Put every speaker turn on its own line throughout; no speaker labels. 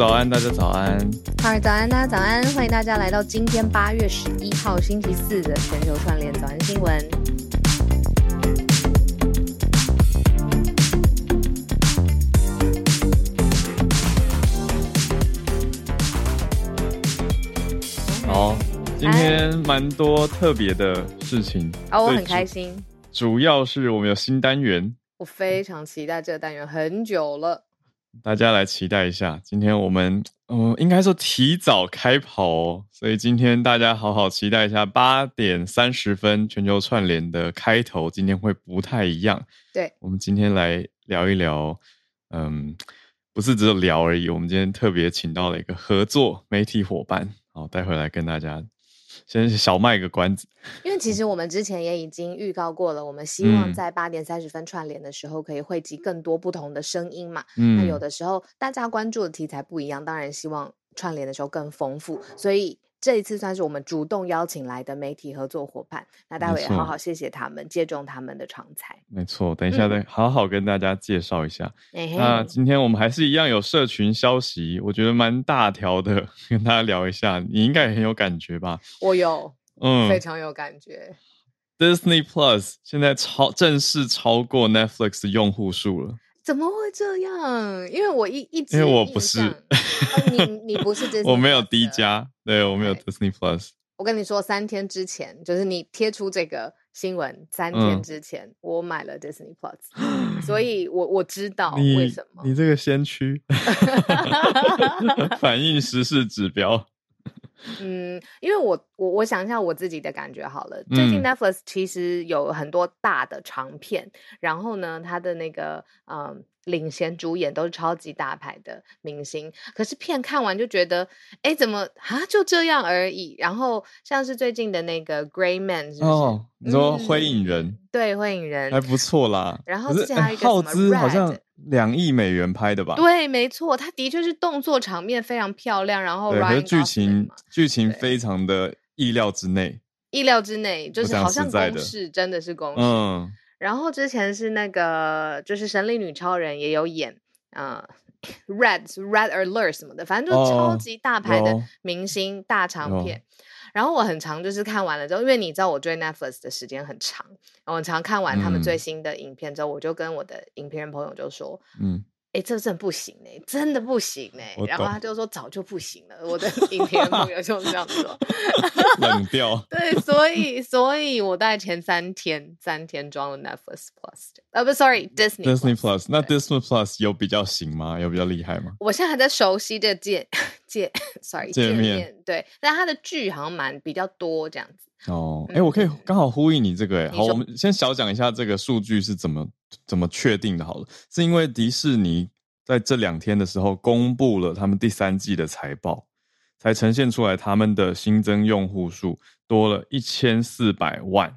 早安，大家早安。
好，早安，大家早安，欢迎大家来到今天八月十一号星期四的全球串联早安新闻。
好，今天蛮多特别的事情
啊，我很开心，
主要是我们有新单元，
我非常期待这个单元很久了。
大家来期待一下。今天我们嗯、呃应该说提早开跑哦，所以今天大家好好期待一下八点三十分全球串联的开头，今天会不太一样。
对，
我们今天来聊一聊，嗯，不是只有聊而已，我们今天特别请到了一个合作媒体伙伴，好，待会来跟大家先小卖个关子。
因为其实我们之前也已经预告过了，我们希望
嗯
在八点三十分串联的时候，可以汇集更多不同的声音嘛。
嗯，
那有的时候大家关注的题材不一样，当然希望串联的时候更丰富，所以这一次算是我们主动邀请来的媒体合作伙伴。那待会也好好谢谢他们，借重他们的长才。
没错，等一下
嗯
再好好跟大家介绍一下。
哎
那，今天我们还是一样有社群消息，我觉得蛮大条的，跟大家聊一下，你应该也很有感觉吧？
我有
嗯
非常有感觉。
，Disney Plus 现在超正式超过 Netflix 的用户数了。
怎么会这样？因为我一一直
因为我不是
哦你你不是 Disney，
我没有低加，对我没有 Disney Plus。
我跟你说，三天之前，就是你贴出这个新闻，三天
嗯
之前、我买了 Disney Plus，所以我我知道
你
为什么。
你这个先驱，反映时事指标。
嗯，因为我我我想一下我自己的感觉好了。最近
嗯
Netflix 其实有很多大的长片，然后呢，它的那个嗯领衔主演都是超级大牌的明星，可是片看完就觉得，哎，怎么啊就这样而已？然后像是最近的那个 Gray Man，是不是？
哦，你说
嗯
灰影人
对，灰影人
还不错啦。
然后
可是哎
之前还有一个
资好像两亿美元拍的吧？
对，没错，它的确是动作场面非常漂亮，然后
对，可
Ryan
是剧情
嘛
剧情非常的意料之内。
意料之内，就是好像公式，真的是公式。
嗯，
然后之前是那个，就是神力女超人也有演，呃，Red Red Alert 什么的，反正就超
哦
级大牌的明星大长
有。
片。然后我很常就是看完了之后，因为你知道我追 Netflix 的时间很长，然后我很常看完他们最
嗯。
新的影片之后，我就跟我的影片人朋友就说，
嗯，
哎，这真的不行哎、真的不行哎、
我
然后他就说早就不行了，我的影片人朋友就这样说。
冷掉。
对，所以所以我大概前三天三天装了 Netflix Plus，呃，不，sorry，Disney
Disney Plus，那 Disney Plus 有比较行吗？有比较厉害吗？
我现在还在熟悉这界界，sorry
界面
面，对，但它的剧好像蛮比较多这样子。
哦，哎、
嗯
我可以刚好呼应你这个、哎，好，我们先小讲一下这个数据是怎么怎么确定的。好了，是因为迪士尼在这两天的时候公布了他们第三季的财报，才呈现出来他们的新增用户数多了一千四百万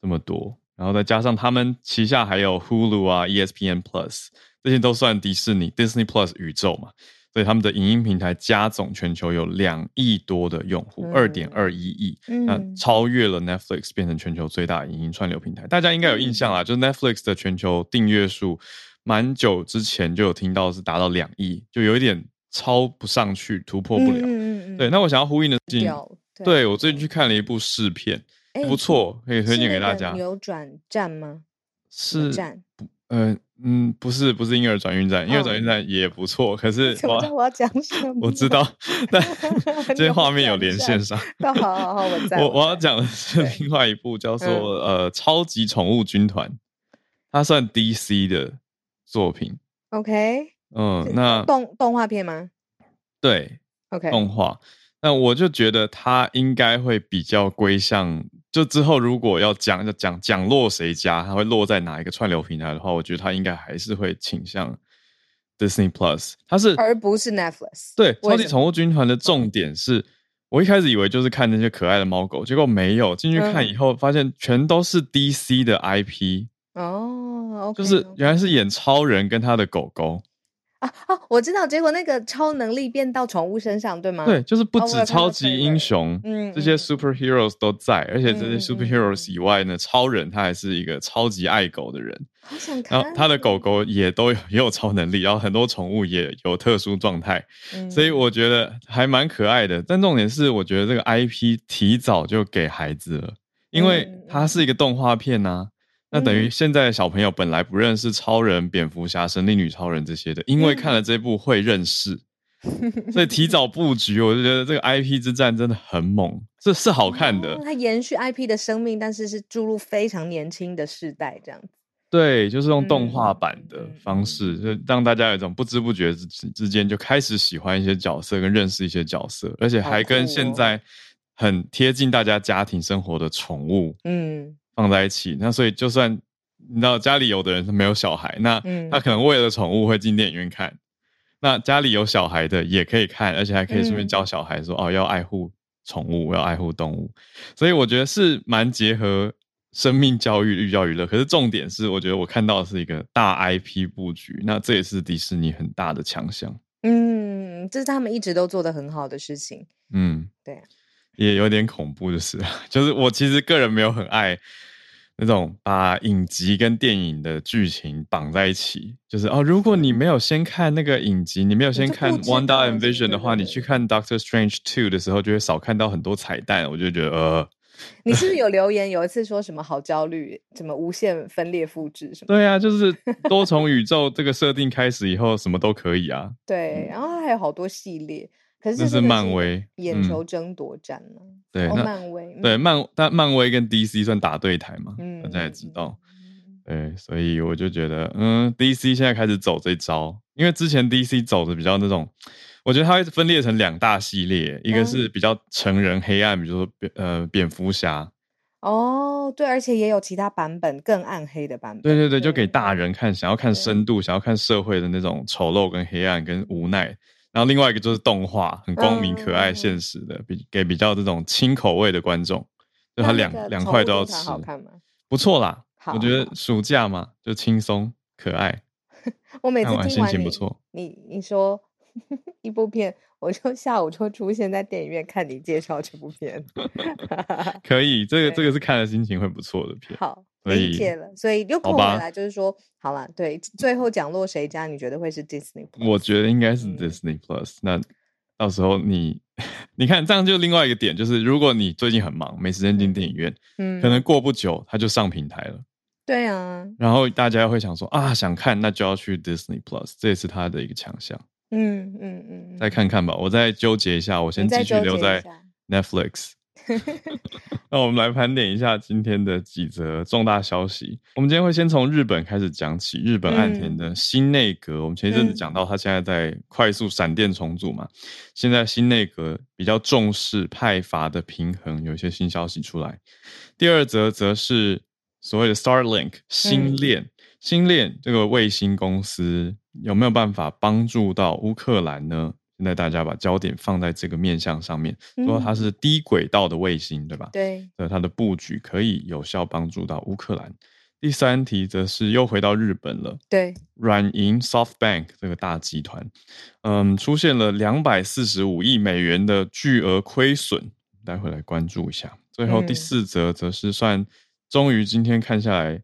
这么多，然后再加上他们旗下还有 Hulu 啊、ESPN Plus 这些都算迪士尼 Disney Plus 宇宙嘛。所以他们的影音平台加总全球有两亿多的用户，二点二一亿，那
嗯
超越了 Netflix，变成全球最大影音串流平台。大家应该有印象啦，就是 Netflix 的全球订阅数，蛮久之前就有听到是达到两亿，就有一点超不上去，突破不了。
嗯
对，那我想要呼应的是，
掉，
对我最近去看了一部试片，
哎
不错，可以推荐给大家。
扭转站吗？
是，
站，
呃，嗯，不是，不是婴儿转运站，婴儿转运站也不错，可是我
我要讲什么？
我知道，但这些画面有连线上。
好好好，我在。
我我要讲的是另外一部叫做、
嗯
呃《超级宠物军团》，它算 DC 的作品。
OK，
嗯，那
动动画片吗
对
？OK，
动画，那我就觉得它应该会比较归向，就之后如果要讲要讲讲落谁家，它会落在哪一个串流平台的话，我觉得它应该还是会倾向 Disney Plus。它是
而不是 Netflix。
对《超级宠物军团》的重点是，我一开始以为就是看那些可爱的猫狗，结果没有。进去看以后，发现全都是 DC 的 IP，
哦，
就是原来是演超人跟他的狗狗。
啊哦，我知道，结果那个超能力变到宠物身上，对吗？
对，就是不止超级英雄，
嗯
这些
嗯
superheroes 都在，而且这些 superheroes 以外呢，超人他还是一个超级爱狗的人，
好想看。
然后他的狗，狗也都有也有超能力，然后很多宠物也有特殊状态，
嗯
所以我觉得还蛮可爱的。但重点是，我觉得这个 IP 提早就给孩子了，因为
嗯
它是一个动画片呐、那等于
嗯。
现在的小朋友本来不认识超人、蝙蝠侠、神力女超人这些的，因为
嗯。
看了这部会认识，所以提早布局，我就觉得这个 IP 之战真的很猛，这是好看的。
哦它延续 IP 的生命，但是是注入非常年轻的世代这样子。
对，就是用动画
嗯
版的方式，就让大家有一种不知不觉之之间就开始喜欢一些角色，跟认识一些角色，而且还跟现在很贴近大家家庭生活的宠物
嗯
放在一起。那所以就算你知道家里有的人是没有小孩，那
嗯
他可能为了宠物会进电影院看。那家里有小孩的也可以看，而且还可以顺便
嗯
教小孩说、哦，要爱护宠物，要爱护动物。所以我觉得是蛮结合生命教育、寓教于乐。可是重点是，我觉得我看到的是一个大 IP 布局，那这也是迪士尼很大的强项。
嗯，这是他们一直都做的很好的事情。
嗯，
对啊，
也有点恐怖，就 是就是我其实个人没有很爱那种把影集跟电影的剧情绑在一起，就是哦，如果你没有先看那个影集，你没有先看《
就不知道
Wanda and
对
Vision》的话，你去看《Doctor Strange Two》的时候，就会少看到很多彩蛋，我就觉得呃，
你是不是有 留言有一次说什么好焦虑，什么无限分裂复制什么？
对啊，就是多重宇宙 这个设定开始以后，什么都可以啊。
对，然后它还有好多系列，可是这真的
漫威嗯
眼球争夺战呢。哦，
对那
漫威，
对，
嗯，
漫但漫威跟 DC 算打对台嘛，
嗯
大家也知道。。
嗯
对，所以我就觉得，嗯，DC 现在开始走这招，因为之前 DC 走的比较那种，我觉得它会分裂成两大系列，一个
嗯
是比较成人黑暗，比如说蝙呃蝙蝠侠，
哦，对，而且也有其他版本更暗黑的版本。
对对对，就给大人看，想要看深度，想要看社会的那种丑陋跟黑暗跟无奈。然后另外一个就是动画，很光明、可爱、
嗯
现实的，比给比较这种轻口味的观众，就他两两块都要吃
好，看吗？
不错啦。我觉得暑假嘛，就轻松可爱。
我每次
看完心
听完你
情不错
你你说 一部片，我就下午就出现在电影院看你介绍这部片。
可以，这个这个是看了心情会不错的片。
好，理解了。所以又扣回来，就是说，好了，对，最后讲落谁家？你觉得会是 Disney？
我觉得应该是
嗯
Disney Plus、那到时候你 你看，这样就另外一个点，就是如果你最近很忙，没时间进电影院，
嗯
可能过不久它就上平台了。
对啊，
然后大家会想说啊，想看那就要去 Disney Plus，这也是他的一个强项。
嗯嗯嗯，
再看看吧，我再纠结一下，我先继续留在 Netflix。那我们来盘点一下今天的几则重大消息。我们今天会先从日本开始讲起，日本岸田的新内阁。我们前一阵子
嗯
讲到，他现在在快速闪电重组嘛，现在新内阁比较重视派阀的平衡，有一些新消息出来。第二则则是所谓的 Starlink 星链，星链这个卫星公司有没有办法帮助到乌克兰呢？现在大家把焦点放在这个面向上面，说它是低轨道的卫星，对吧？
对，
的它的布局可以有效帮助到乌克兰。第三题则是又回到日本了，
对，
软银 SoftBank 这个大集团，嗯，出现了两百四十五亿美元的巨额亏损，待会来关注一下。最后第
嗯
四则则是算终于今天看下来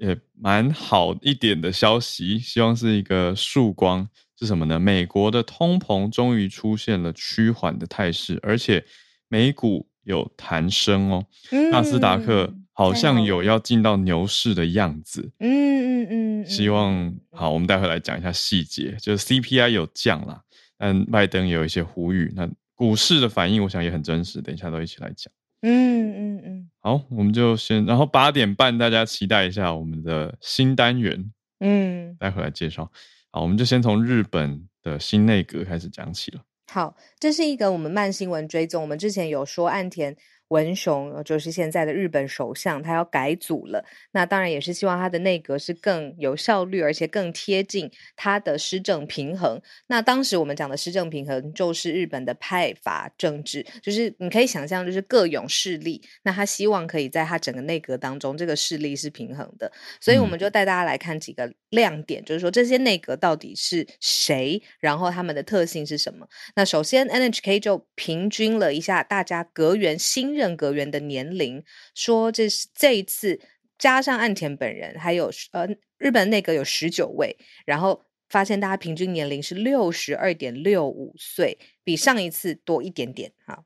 也蛮好一点的消息，希望是一个曙光。是什么呢？美国的通膨终于出现了趋缓的态势，而且美股有弹升哦。纳斯达克
嗯
好像有要进到牛市的样子。
嗯嗯嗯，
希望好，我们待会来讲一下细节。就是 CPI 有降啦，但拜登也有一些呼吁。那股市的反应，我想也很真实。等一下都一起来讲。
嗯嗯嗯
好，我们就先，然后八点半大家期待一下我们的新单元，
嗯，
待会来介绍。好，我们就先从日本的新内阁开始讲起了。
好，这是一个我们慢新闻追踪，我们之前有说岸田文雄，就是现在的日本首相，他要改组了。那当然也是希望他的内阁是更有效率，而且更贴近他的施政平衡。那当时我们讲的施政平衡，就是日本的派阀政治，就是你可以想象，就是各有势力。那他希望可以在他整个内阁当中，这个势力是平衡的。所以我们就带大家来看几个亮点，就是说这些内阁到底是谁，然后他们的特性是什么。那首先，NHK 就平均了一下大家阁员新任阁员的年龄，说这是这一次加上岸田本人，还有呃日本内阁有十九位，然后发现大家平均年龄是六十二点六五岁，比上一次多一点点哈。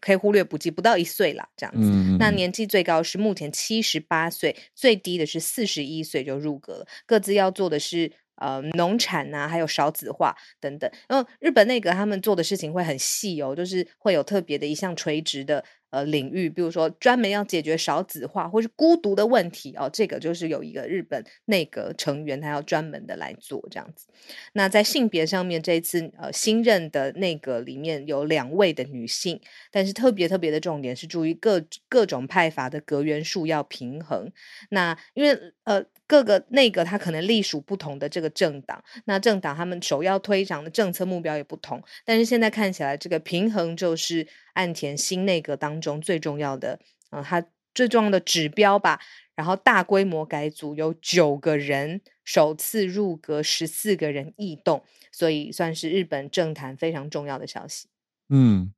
可以忽略不计，不到一岁啦，这样子。那年纪最高是目前七十八岁，最低的是四十一岁就入阁了。各自要做的是。呃，农产呐，还有少子化等等。然后日本内阁他们做的事情会很细哦，就是会有特别的一项垂直的呃领域，比如说专门要解决少子化或是孤独的问题哦，这个就是有一个日本内阁成员他要专门的来做这样子。那在性别上面，这一次呃新任的内阁里面有两位的女性，但是特别特别的重点是注意各各种派阀的阁员数要平衡。那因为呃。各个内阁它可能隶属不同的这个政党，那政党他们首要推展的政策目标也不同，但是现在看起来这个平衡就是岸田新内阁当中最重要的，嗯，它最重要的指标吧。然后大规模改组有九个人首次入阁，十四个人异动，所以算是日本政坛非常重要的消息。
嗯，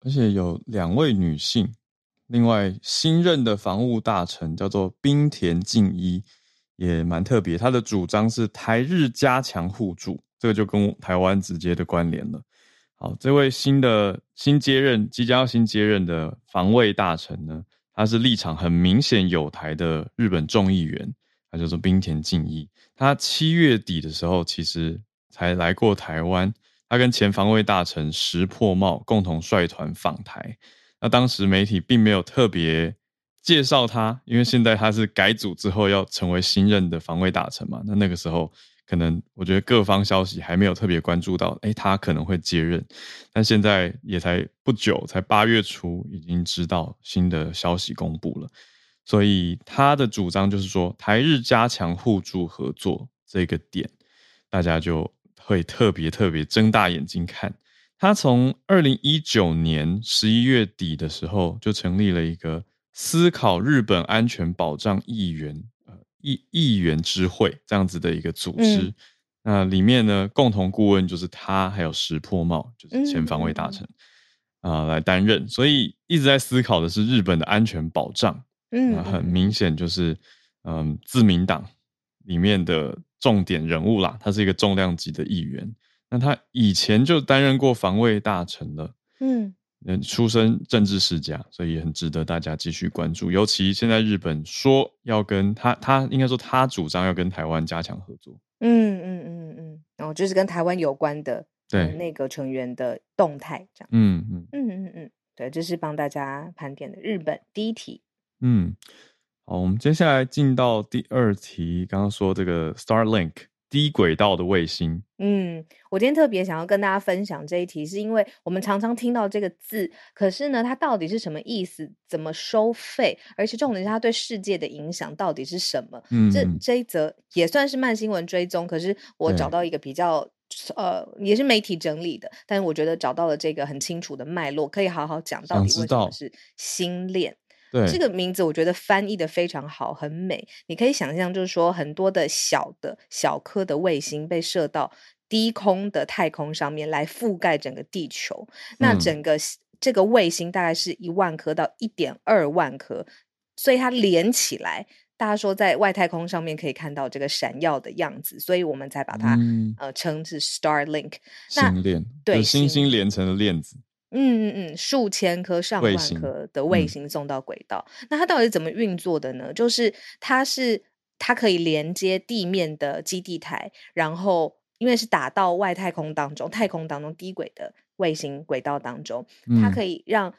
而且有两位女性，另外新任的防务大臣叫做冰田敬一。也蛮特别，他的主张是台日加强互助，这个就跟台湾直接的关联了。好，这位新的新接任、即将要新接任的防卫大臣呢，他是立场很明显有台的日本众议员，他叫做冰田敬一。他七月底的时候其实才来过台湾，他跟前防卫大臣石破茂共同率团访台。那当时媒体并没有特别。介绍他，因为现在他是改组之后要成为新任的防卫大臣嘛。那那个时候，可能我觉得各方消息还没有特别关注到，哎，他可能会接任。但现在也才不久，才八月初，已经知道新的消息公布了。所以他的主张就是说，台日加强互助合作这个点，大家就会特别特别睁大眼睛看。他从二零一九年十一月底的时候就成立了一个。思考日本安全保障议员呃议议员之会这样子的一个组织，那里面呢共同顾问就是他，还有石破茂，就是前防卫大臣啊来担任，所以一直在思考的是日本的安全保障。嗯，很明显就是嗯自民党里面的重点人物啦，他是一个重量级的议员，那他以前就担任过防卫大臣了。嗯。嗯，出身政治世家，所以很值得大家继续关注。尤其现在日本说要跟他，他应该说他主张要跟台湾加强合作。嗯
嗯嗯嗯，然后就是跟台湾有关的
对
内阁成员的动态这样。嗯嗯嗯嗯嗯，对，这是帮大家盘点的日本第一题。
嗯，好，我们接下来进到第二题，刚刚说这个 Starlink。低轨道的卫星。
嗯，我今天特别想要跟大家分享这一题，是因为我们常常听到这个字，可是呢，它到底是什么意思？怎么收费？而且重点是它对世界的影响到底是什么？嗯，这这一则也算是慢新闻追踪，可是我找到一个比较呃，也是媒体整理的，但是我觉得找到了这个很清楚的脉络，可以好好讲到底为什么是星链。这个名字我觉得翻译的非常好，很美。你可以想象，就是说很多的小的小颗的卫星被射到低空的太空上面来覆盖整个地球。那整个这个卫星大概是一万颗到一点二万颗，所以它连起来，大家说在外太空上面可以看到这个闪耀的样子，所以我们才把它呃称是 Starlink。
星链对星星连成的链子。
嗯嗯嗯，数千颗、上万颗的卫星送到轨道，那它到底是怎么运作的呢？就是它是它可以连接地面的基地台，然后因为是打到外太空当中、太空当中低轨的卫星轨道当中，它可以让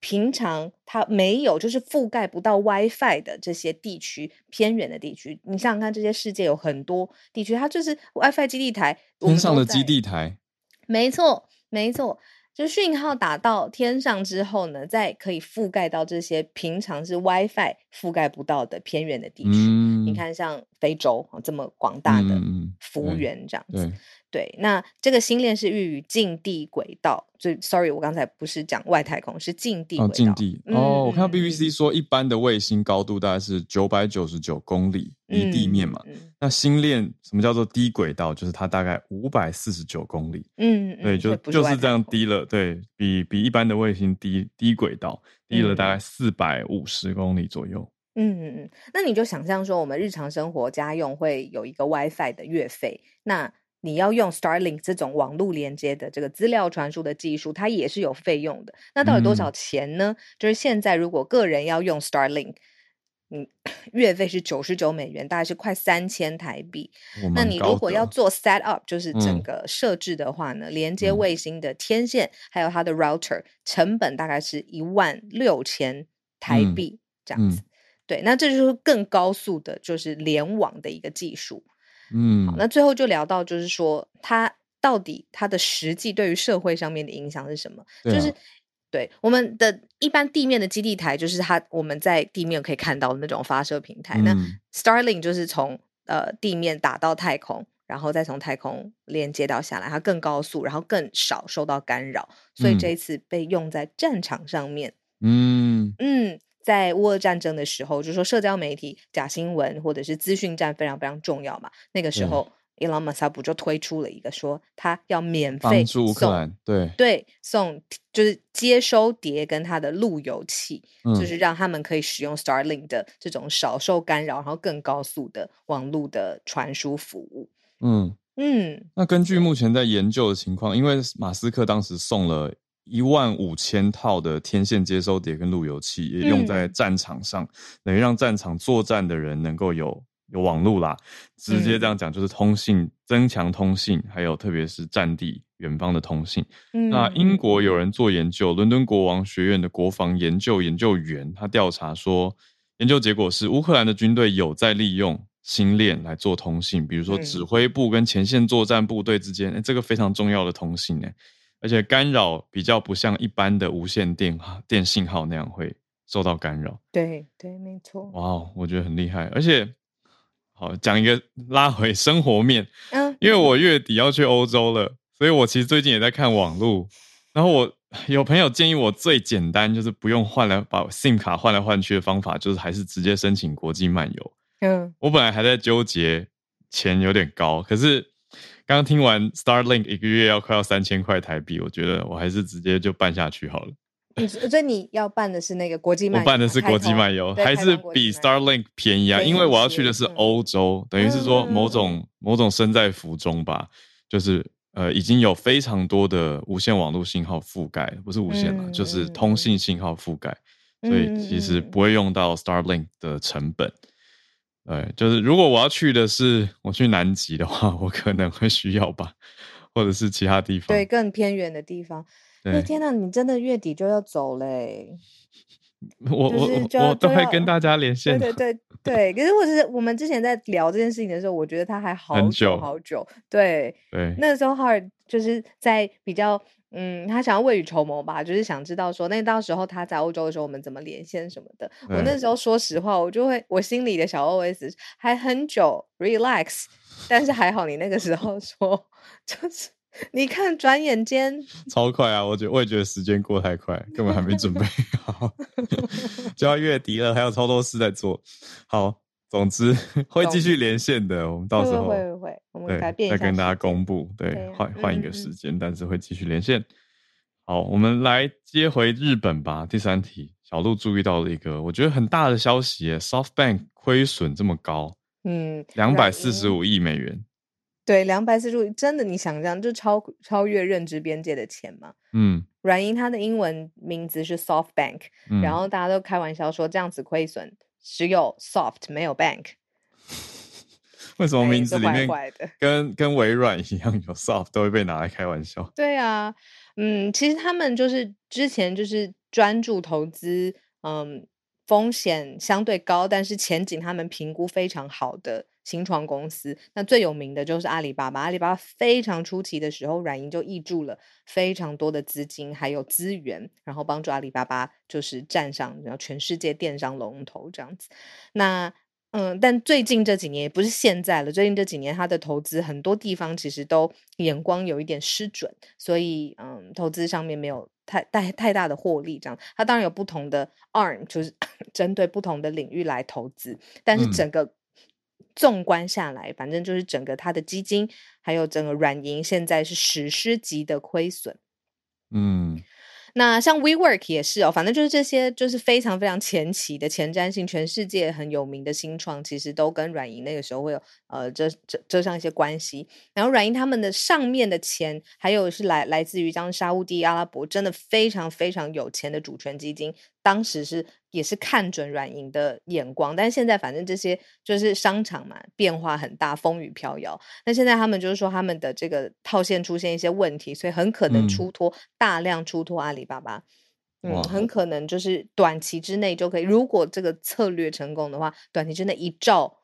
平常它没有就是覆盖不到 WiFi 的这些地区、偏远的地区，你想想看，这些世界有很多地区，它就是 WiFi 基地台，
天上的基地台，
没错，没错。就讯号打到天上之后呢，再可以覆盖到这些平常是 WiFi 覆盖不到的偏远的地区。你
嗯，
看，像非洲哦这么广大的幅员这样子。
对，
对，那这个星链是寓于近地轨道，所以 sorry，我刚才不是讲外太空，是近地轨
哦，
道。
近地哦，我看到 BBC 说，一般的卫星高度大概是九百九十九公里，离地面嘛。那星链什么叫做低轨道？就是它大概五百四十九公里，
嗯，嗯
对，
嗯
就就是这样低了，对比比一般的卫星低低轨道低了大概
嗯
四百五十公里左右。
嗯嗯嗯，那你就想象说，我们日常生活家用会有一个 WiFi 的月费，那你要用 Starlink 这种网络连接的这个资料传输的技术，它也是有费用的。那到底多少
嗯
钱呢？就是现在如果个人要用 Starlink，嗯，月费是九十九美元，大概是快三千台币。那你如果要做 set up，就是整
嗯
个设置的话呢，连接
嗯
卫星的天线还有它的 router，成本大概是一万六千台
嗯
币这样子。
嗯
对，那这就是更高速的，就是联网的一个技术。
嗯
好，那最后就聊到，就是说它到底它的实际对于社会上面的影响是什么？
啊
就是对我们的一般地面的基地台，就是它我们在地面可以看到的那种发射平台。那
嗯
Starlink 就是从呃地面打到太空，然后再从太空连接到下来，它更高速，然后更少受到干扰，所以
嗯
这一次被用在战场上面。
嗯
嗯，在乌俄战争的时候，就是说社交媒体、假新闻或者是资讯战非常非常重要嘛。那个时
对
候，Elon Musk 不就推出了一个说他要免费送
兰，对，
对送就是接收碟跟他的路由器，就
嗯
是让他们可以使用 Starlink 的这种少受干扰，然后更高速的网络的传输服务。
嗯。
嗯
那根据目前在研究的情况，因为马斯克当时送了一万五千套的天线接收碟跟路由器，也用在
嗯
战场上，等于让战场作战的人能够有有网路啦。直接这样讲，就是通信，增强通信，还有特别是战地远方的通信。
嗯，
那英国
嗯
有人做研究，伦敦国王学院的国防研究研究员，他调查说，研究结果是乌克兰的军队有在利用星链来做通信，比如说
嗯
指挥部跟前线作战部队之间，诶这个非常重要的通信诶而且干扰比较不像一般的无线电电信号那样会受到干扰。
对对，没错。
哇哦，我觉得很厉害，而且好讲一个拉回生活面，
嗯，
因为我月底要去欧洲了，所以我其实最近也在看网路。然后我有朋友建议我最简单就是不用换来把 SIM 卡换来换去的方法，就是还是直接申请国际漫游。
嗯
我本来还在纠结钱有点高，可是刚刚听完 Starlink 一个月要快要三千块台币，我觉得我还是直接就办下去好了。
你所以你要办的是那个国际漫
我
游，
办的是国际漫游，还是比 Starlink 便宜啊？因为我要去的是
嗯
欧洲，等于是说某
嗯
种某种身在福中吧，就是呃已经有非常多的无线网络信号覆盖，不是无线了，
嗯
就是
嗯
通信信号覆盖，所以其实不会用到 Starlink 的成本。对，就是如果我要去的是我去南极的话，我可能会需要吧，或者是其他地方。
对更偏远的地方。哎
对，
天呐，你真的月底就要走嘞！
我我我我都会跟大家连线对。
对 对对，可是我是我们之前在聊这件事情的时候，我觉得他还好久好久。对，
对，
那时候哈尔就是在比较，嗯，他想要未雨绸缪吧，就是想知道说，那到时候他在欧洲的时候，我们怎么连线什么的。我那时候说实话，我就会我心里的小 OS 还很久 relax，但是还好你那个时候说，就是你看转眼间，
超快啊！我觉得我也觉得时间过太快，根本还没准备好，就要月底了，还有超多事在做。好，总之 会继续连线的，我们到时候
会会会们
对
改变一下
再跟大家公布，对
对，
换换一个
嗯嗯
时间，但是会继续连线。好，我们来接回日本吧。第三题，小鹿注意到了一个我觉得很大的消息耶，SoftBank 亏损这么高，
嗯，
两百四十五亿美元。
对，两百四十五，真的，你想象就超超越认知边界的钱嘛？
嗯
软银它的英文名字是 SoftBank，、
嗯，
然后大家都开玩笑说这样子亏损只有 Soft 没有 Bank，
为什么名字里面跟跟微软一样有 Soft 都会被拿来开玩笑？
对啊，嗯，其实他们就是之前就是专注投资，嗯，风险相对高，但是前景他们评估非常好的新创公司。那最有名的就是阿里巴巴，阿里巴巴非常出奇的时候，软银就挹注了非常多的资金还有资源，然后帮助阿里巴巴就是站上然后全世界电商龙头这样子。那嗯，但最近这几年也不是现在了。最近这几年，他的投资很多地方其实都眼光有一点失准，所以嗯，投资上面没有太太太大的获利。这样，他当然有不同的 arm，就是 针对不同的领域来投资。但是整个纵观下来，反正就是整个他的基金还有整个软银现在是史诗级的亏损。嗯。那像 WeWork 也是哦，反正就是这些，就是非常非常前期的前瞻性，全世界很有名的新创，其实都跟软银那个时候会有呃这这这上一些关系。然后软银他们的上面的钱，还有是来来自于像沙地阿拉伯，真的非常非常有钱的主权基金。当时是也是看准软银的眼光，但是现在反正这些就是商场嘛，变化很大，风雨飘摇。那现在他们就是说他们的这个套现出现一些问题，所以很可能出脱大量出脱阿里巴巴，嗯，很可能就是短期之内就可以，如果这个策略成功的话，短期之内一兆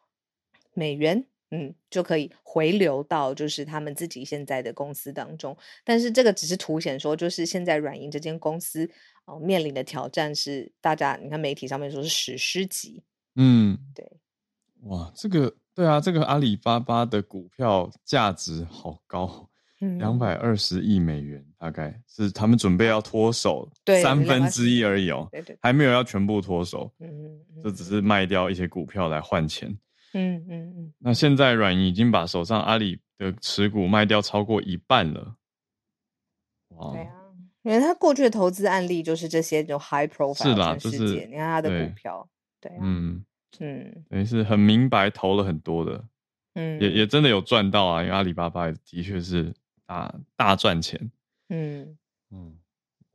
美元。嗯，就可以回流到就是他们自己现在的公司当中，但是这个只是凸显说，就是现在软银这间公司哦面临的挑战是大家你看媒体上面说是史诗级，嗯，对，
哇，这个对啊，这个阿里巴巴的股票价值好高，两百二十亿美元，大概是他们准备要脱手三分之一而已哦，
对对，
还没有要全部脱手，嗯嗯，这只是卖掉一些股票来换钱。嗯嗯嗯，那现在软银已经把手上阿里的持股卖掉超过一半了。
哇，对啊，因为他过去的投资案例就是这些，就 high profile
是啦，就是
你看他的股票，对，嗯
嗯，等于是很明白投了很多的，嗯，也也真的有赚到啊，因为阿里巴巴的确是大大赚钱。嗯
嗯，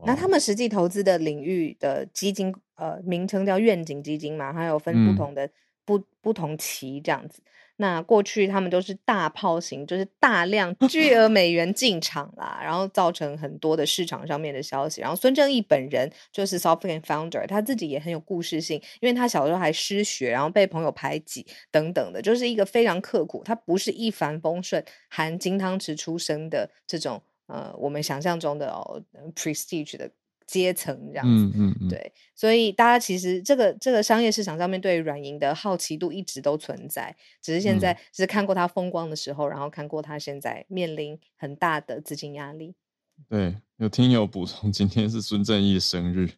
那他们实际投资的领域的基金，呃，名称叫愿景基金嘛，还有分不同的。不不同期这样子，那过去他们都是大炮型，就是大量 巨额美元进场啦，然后造成很多的市场上面的消息。然后孙正义本人就是 Softbank founder，他自己也很有故事性，因为他小时候还失学，然后被朋友排挤等等的，就是一个非常刻苦，他不是一帆风顺含金汤匙出生的这种呃我们想象中的哦 prestige 的。阶层这样子，嗯嗯嗯，对，所以大家其实这个这个商业市场上面对软银的好奇度一直都存在，只是现在只是看过它风光的时候，然后看过它现在面临很大的资金压力。
对，有听友补充，今天是孙正义生日，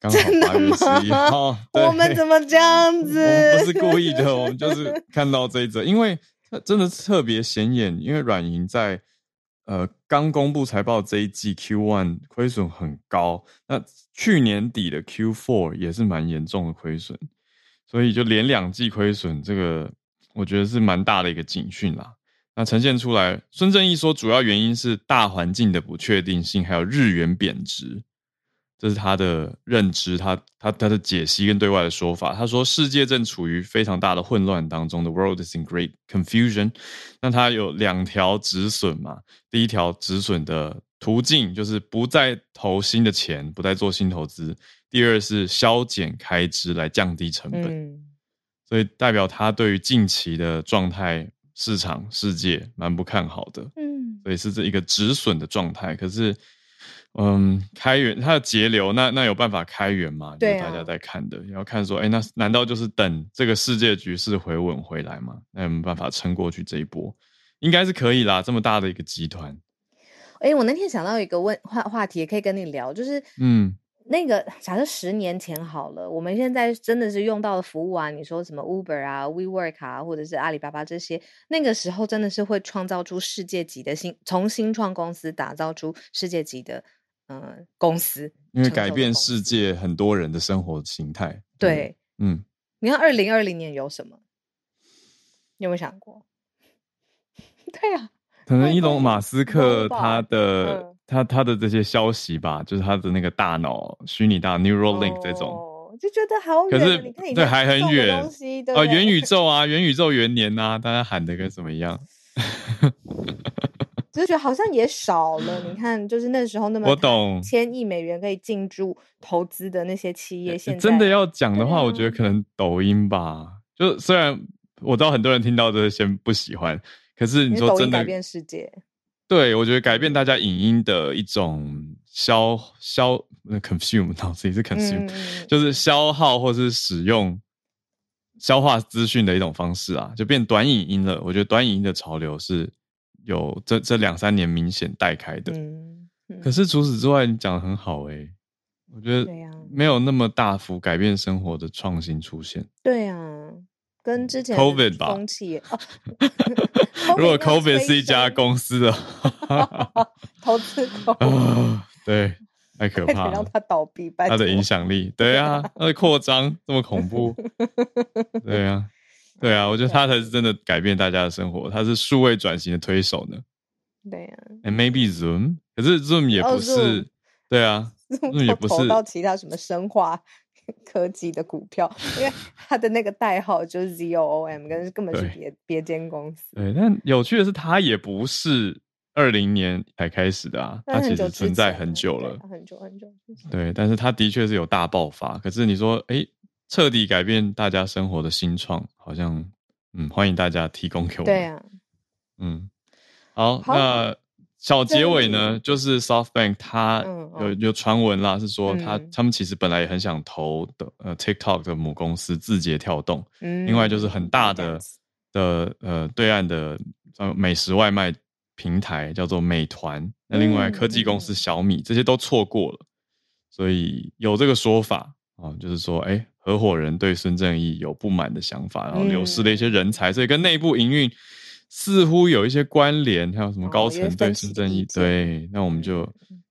刚好八月十一号。
我们怎么这样子？我
们不是故意的，我们就是看到这一则，因为真的特别显眼，因为软银在。呃，刚公布财报这一季 Q one 亏损很高，那去年底的 Q four 也是蛮严重的亏损，所以就连两季亏损，这个我觉得是蛮大的一个警讯啦。那呈现出来，孙正义说主要原因是大环境的不确定性，还有日元贬值。这是他的认知，他他他的解析跟对外的说法。他说，世界正处于非常大的混乱当中，the world is in great confusion。那他有两条止损嘛？第一条止损的途径就是不再投新的钱，不再做新投资；第二是削减开支来降低成本。所以代表他对于近期的状态、市场、世界蛮不看好的。嗯，所以是这一个止损的状态。可是。嗯，开源它的节流，那那有办法开源吗？
对，
大家在看的，要看说，哎，那难道就是等这个世界局势回稳回来吗？那有没有办法撑过去这一波？应该是可以啦，这么大的一个集团。
哎，我那天想到一个问话话题，也可以跟你聊，就是嗯，那个假设十年前好了，我们现在真的是用到的服务啊，你说什么 Uber 啊、WeWork 啊，或者是阿里巴巴这些，那个时候真的是会创造出世界级的新，从新创公司打造出世界级的。嗯，公司
因为改变世界很多人的生活形态。
对，嗯，你看二零二零年有什么？你有没有想过？对啊，
可能伊隆马斯克他的他他的这些消息吧，就是他的那个大脑虚拟大 Neuralink 这种，
就觉得好远。
可是对还很远啊，元宇宙啊，元宇宙元年呐，大家喊的跟什么一样？
只是觉得好像也少了，你看，就是那时候那么
我懂。
千亿美元可以进驻投资的那些企业，现在
真的要讲的话，我觉得可能抖音吧。就虽然我知道很多人听到这先不喜欢，可是你说真的
改变世界，
对我觉得改变大家影音的一种消消 consume 脑子里是 consume，就是消耗或是使用消化资讯的一种方式啊，就变短影音了。我觉得短影音的潮流是有这这两三年明显带开的。嗯，可是除此之外，你讲的很好哎。我觉得没有那么大幅改变生活的创新出现。
对啊，跟之前
COVID
吧，风气。
如果 COVID 是一家公司的
投资公
对，太可 怕了，
让它倒闭，
它的影响力，对啊，它的扩张这么恐怖，对啊，对啊，我觉得它才是真的改变大家的生活，它是数位转型的推手呢。
对啊
，And maybe Zoom，可是 Zoom 也不是，对啊。也不是
到其他什么生化 科技的股票，因为它的那个代号就是 Z O O M，跟根本是别别间公司。
对，但有趣的是，它也不是二零年才开始的啊，它其实存在很久了，
很久很久。
对，但是它的确是有大爆发。可是你说，哎，彻底改变大家生活的新创，好像，嗯，欢迎大家提供给我们。
对啊，
嗯，好，那。小结尾呢，就是 SoftBank 它有有传闻啦，是说他他们其实本来也很想投的呃 TikTok 的母公司字节跳动，另外就是很大的的呃对岸的呃美食外卖平台叫做美团，那另外科技公司小米这些都错过了，所以有这个说法啊，就是说哎合伙人对孙正义有不满的想法，然后流失了一些人才，所以跟内部营运。似乎有一些关联，还有什么高层对孙正义？对，那我们就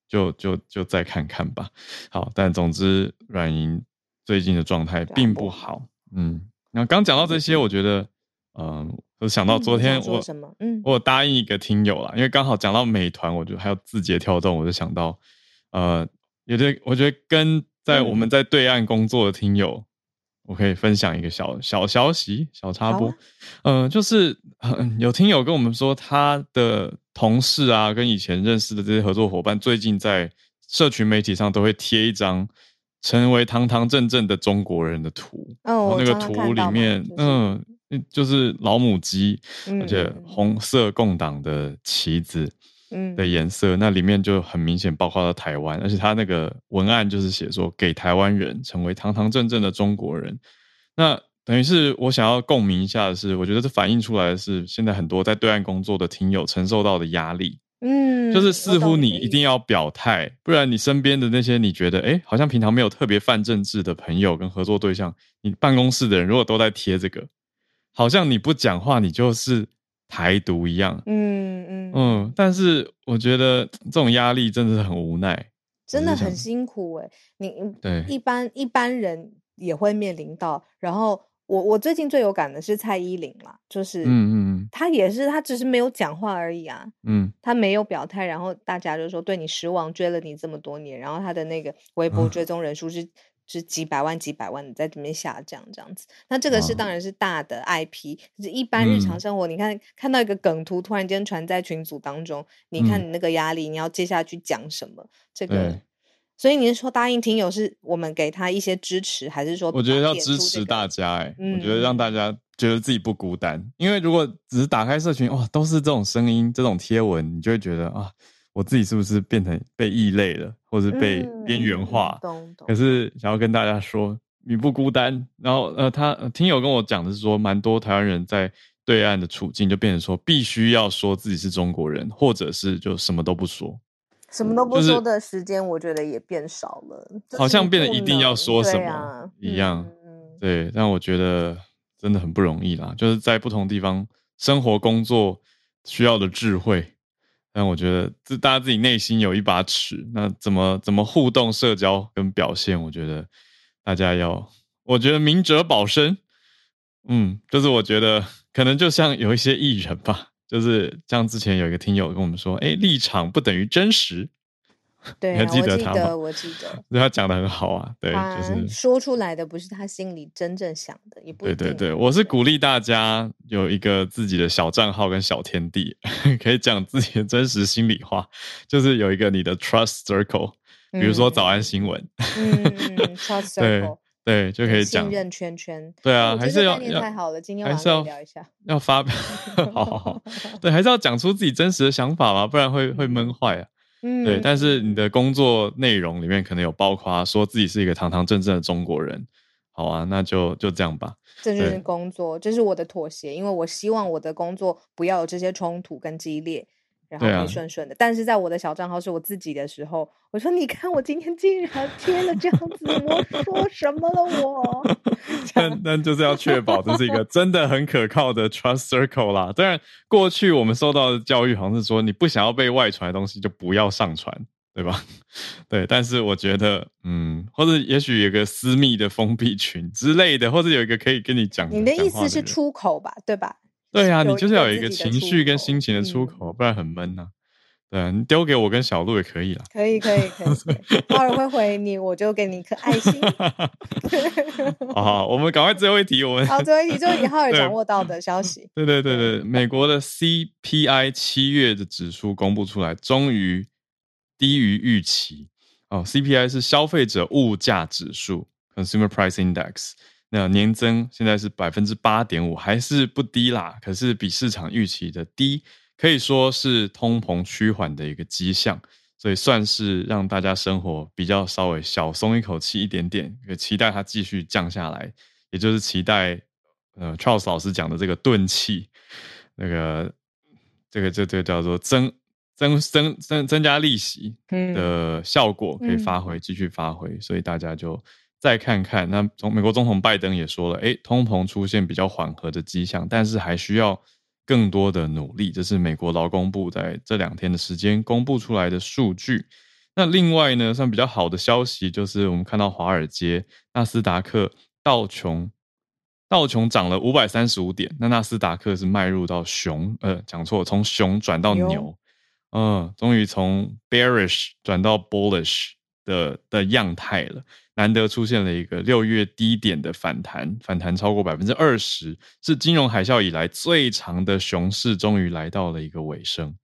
就就就再看看吧。好，但总之软银最近的状态并不好。嗯，那刚讲到这些，我觉得，嗯，我想到昨天我嗯，我答应一个听友了，因为刚好讲到美团，我就还有字节跳动，我就想到，呃，有的我觉得跟在我们在对岸工作的听友。我可以分享一个小小消息、小插播，嗯，就是有听友跟我们说，他的同事啊，跟以前认识的这些合作伙伴，最近在社群媒体上都会贴一张成为堂堂正正的中国人的图，
哦，
那个图里面，嗯，就是老母鸡，而且红色共党的旗子。的颜色，那里面就很明显包括了台湾，而且他那个文案就是写说给台湾人成为堂堂正正的中国人。那等于是我想要共鸣一下的是，我觉得这反映出来的是现在很多在对岸工作的听友承受到的压力。嗯，就是似乎你一定要表态，不然你身边的那些你觉得哎，好像平常没有特别犯政治的朋友跟合作对象，你办公室的人如果都在贴这个，好像你不讲话，你就是。台独一样，嗯嗯嗯，但是我觉得这种压力真的是很无奈，
真的很辛苦哎。你对一般一般人也会面临到。然后我我最近最有感的是蔡依林啦，就是嗯嗯她，也是她只是没有讲话而已啊，嗯，她没有表态，然后大家就说对你失望，追了你这么多年，然后她的那个微博追踪人数是。是几百万、几百万的在这边下降，这样子。那这个是当然是大的 IP，就是一般日常生活。你看看到一个梗图，突然间传在群组当中，你看你那个压力，你要接下去讲什么？这个，所以你是说答应听友是我们给他一些支持，还是说
我觉得要支持大家？哎，我觉得让大家觉得自己不孤单。因为如果只是打开社群，哇，都是这种声音、这种贴文，你就会觉得啊。我自己是不是变成被异类了，或者被边缘化？可是想要跟大家说，你不孤单。然后呃，他听友跟我讲的是说，蛮多台湾人在对岸的处境就变成说，必须要说自己是中国人，或者是就什么都不说。
什么都不说的时间，我觉得也变少了。
好像变得一定要说什么一样。对，但我觉得真的很不容易啦，就是在不同地方生活工作需要的智慧。但我觉得，自大家自己内心有一把尺，那怎么怎么互动、社交跟表现，我觉得大家要，我觉得明哲保身，嗯，就是我觉得可能就像有一些艺人吧，就是像之前有一个听友跟我们说，哎，立场不等于真实。
对，
还
记
得他吗？
我记得，
对他讲的很好啊。对，就是
说出来的不是他心里真正想的，也不
对。对对，我是鼓励大家有一个自己的小账号跟小天地，可以讲自己的真实心里话，就是有一个你的 trust circle，比如说早安新闻。
嗯，trust circle。
对，就可以讲
信任圈圈。
对啊，还是要
太好了，今天晚
上
聊一下，
要发表，好好好，对，还是要讲出自己真实的想法嘛，不然会会闷坏啊。嗯，对，但是你的工作内容里面可能有包括说自己是一个堂堂正正的中国人。好啊，那就就这样吧。
这就是工作，这是我的妥协，因为我希望我的工作不要有这些冲突跟激烈，然后可以顺顺的。但是在我的小账号是我自己的时候，我说：“你看，我今天竟然贴了这样子，我说什么了？我。”
那那就是要确保这是一个真的很可靠的 trust circle 啦。当然，过去我们受到的教育好像是说，你不想要被外传的东西就不要上传。对吧？对，但是我觉得，嗯，或者也许有个私密的封闭群之类的，或者有一个可以跟你讲。
你的意思是出口吧？对吧？
对呀，你就是要有一个情绪跟心情的出口，不然很闷呐。对，你丢给我跟小鹿也可以啦。
可以，可以，可以。浩尔会回你，我就给你一颗爱心。
好，我们赶快最后一题。我们
好，最后一题就是以浩尔 掌握到的消息。
对对对对，美国的 CPI 七月的指数公布出来，终于。低于预期哦，CPI 是消费者物价指数 （Consumer Price Index），那年增现在是百分之八点五，还是不低啦。可是比市场预期的低，可以说是通膨趋缓的一个迹象，所以算是让大家生活比较稍微小松一口气一点点，也期待它继续降下来，也就是期待呃 Charles 老师讲的这个钝器，那个这个这这叫做增。增增增增加利息的效果可以发挥，继续发挥，所以大家就再看看。那从美国总统拜登也说了，哎，通膨出现比较缓和的迹象，但是还需要更多的努力。这是美国劳工部在这两天的时间公布出来的数据。那另外呢，算比较好的消息就是，我们看到华尔街纳斯达克道琼道琼涨了五百三十五点，那纳斯达克是迈入到熊，呃，讲错，从熊转到牛。嗯，终于从 bearish 转到 bullish 的的样态了，难得出现了一个六月低点的反弹，反弹超过百分之二十，是金融海啸以来最长的熊市，终于来到了一个尾声。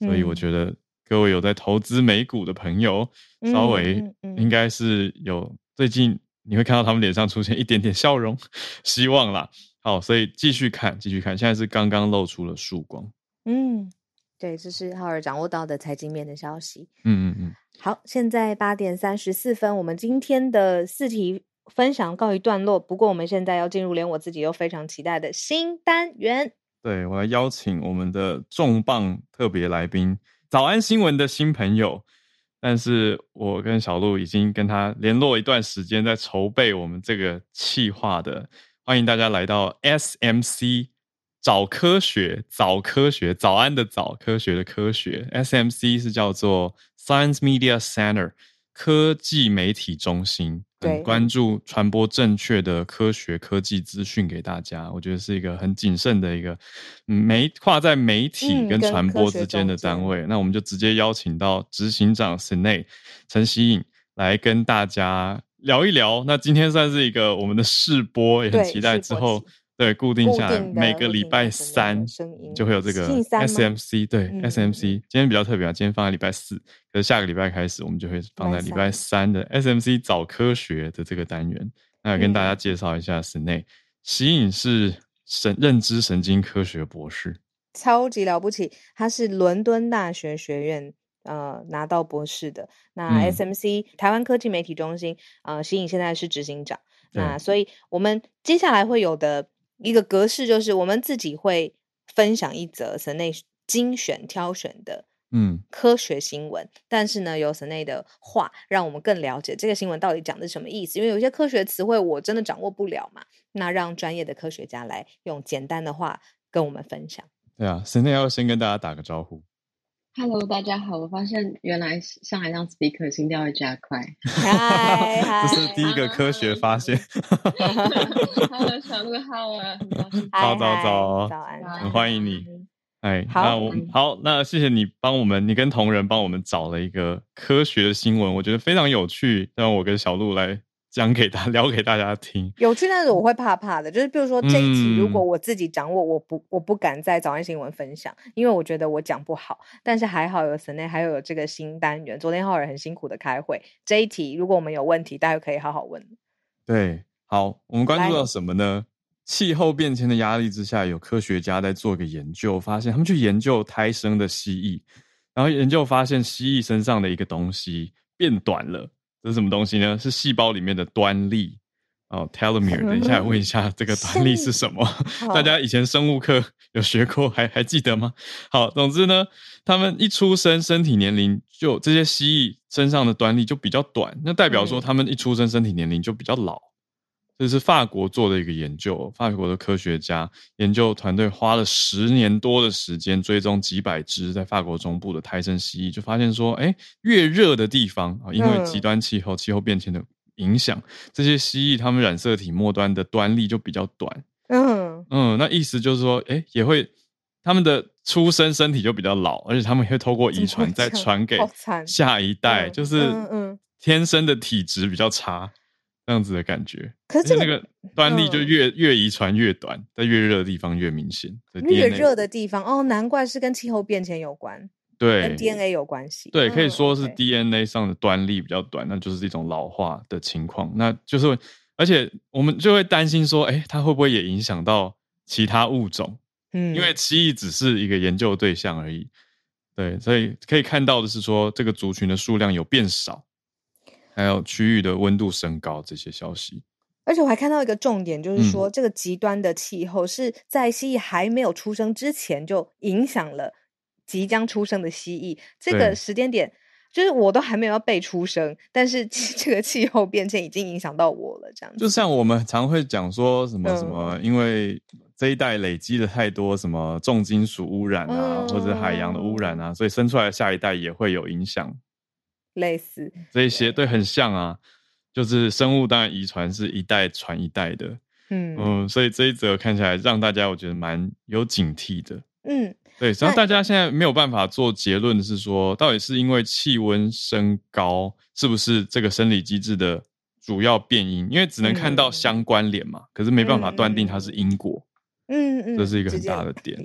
所以我觉得各位有在投资美股的朋友，稍微应该是有最近你会看到他们脸上出现一点点笑容，希望啦。好，所以继续看，继续看，现在是刚刚露出了曙光。嗯。
对，这是浩尔掌握到的财经面的消息。
嗯嗯嗯。
好，现在八点三十四分，我们今天的四题分享告一段落。不过，我们现在要进入连我自己都非常期待的新单元。
对我来邀请我们的重磅特别来宾，早安新闻的新朋友。但是我跟小鹿已经跟他联络一段时间，在筹备我们这个企划的。欢迎大家来到 SMC。早科学，早科学，早安的早，科学的科学，SMC 是叫做 Science Media Center 科技媒体中心，
很，
关注传播正确的科学科技资讯给大家。我觉得是一个很谨慎的一个媒跨在媒体跟传播之间的单位。那我们就直接邀请到执行长 s n a 陈希颖来跟大家聊一聊。那今天算是一个我们的试播，也很期待之后。对，固定下来，每个礼拜三就会有这个 SMC。对，SMC 今天比较特别啊，今天放在礼拜四，可是下个礼拜开始，我们就会放在礼拜三的 SMC 早科学的这个单元。那跟大家介绍一下，室内吸引是神认知神经科学博士，
超级了不起，他是伦敦大学学院呃拿到博士的。那 SMC 台湾科技媒体中心呃，吸引现在是执行长。那所以我们接下来会有的。一个格式就是我们自己会分享一则神内精选挑选的嗯科学新闻，但是呢，有神内的话让我们更了解这个新闻到底讲的什么意思。因为有些科学词汇我真的掌握不了嘛，那让专业的科学家来用简单的话跟我们分享。
对啊，神内要先跟大家打个招呼。
Hello，大家好！我发现原来上海让 speaker 心跳会加快。
嗨，
这是第一个科学发现。
Hello，小鹿好啊，
早早
早，早安，
很欢迎你。哎，那我好，那谢谢你帮我们，你跟同仁帮我们找了一个科学的新闻，我觉得非常有趣，让我跟小鹿来。讲给他 聊给大家听，
有趣，但是我会怕怕的。就是比如说这一集，如果我自己掌握，我不我不敢在早安新闻分享，因为我觉得我讲不好。但是还好有神内，还有有这个新单元。昨天浩尔很辛苦的开会，这一题如果我们有问题，大家可以好好问。
对，好，我们关注到什么呢？气候变迁的压力之下，有科学家在做一个研究，发现他们去研究胎生的蜥蜴，然后研究发现蜥蜴身上的一个东西变短了，这是什么东西呢？是细胞里面的端粒哦，telomere。等一下问一下这个端粒是什么？大家以前生物课有学过，还还记得吗？好，总之呢，他们一出生身体年龄就这些蜥蜴身上的端粒就比较短，那代表说
嗯
他们一出生身体年龄就比较老。这是法国做的一个研究，法国的科学家研究团队花了十年多的时间追踪几百只在法国中部的胎生蜥蜴，就发现说，哎，越热的地方啊，因为
嗯
极端气候、气候变迁的影响，这些蜥蜴它们染色体末端的端粒就比较短。
嗯，
嗯，那意思就是说，哎，也会它们的出生身体就比较老，而且他们会透过遗传再传给下一代，
嗯
就是天生的体质比较差，这样子的感觉。
可是这个
那个端粒就
嗯
越、越遗传越短，在越热的地方越明显。
越热的地方哦，难怪是跟气候变迁有关，
对
跟 DNA 有关系。
对，可以
嗯
说是 DNA 上的端粒比较短，那就是一种老化的情况。那就是，而且我们就会担心说，哎，它会不会也影响到其他物种？
嗯，
因为蜥蜴只是一个研究对象而已。对，所以可以看到的是说，这个族群的数量有变少，还有区域的温度升高这些消息。
而且我还看到一个重点，就是
嗯
说、这个极端的气候是在蜥蜴还没有出生之前就影响了即将出生的蜥蜴。这
对
个时间点，就是我都还没有要被出生，但是 这个气候变迁已经影响到我了，这样子。
就像我们常会讲说什么
嗯
什么，因为这一代累积了太多什么重金属污染啊，或者海洋的污染啊，所以生出来的下一代也会有影响。
类似，
这一些对很像啊，就是生物当然遗传是一代传一代的，
嗯
嗯，所以这一则看起来让大家我觉得蛮有警惕的。
嗯
对，然后
那
大家现在没有办法做结论，是说到底是因为气温升高，是不是这个生理机制的主要变因？因为只能看到
嗯
相关联嘛，可是没办法断定它是因果，
嗯嗯，
这是一个很大的点。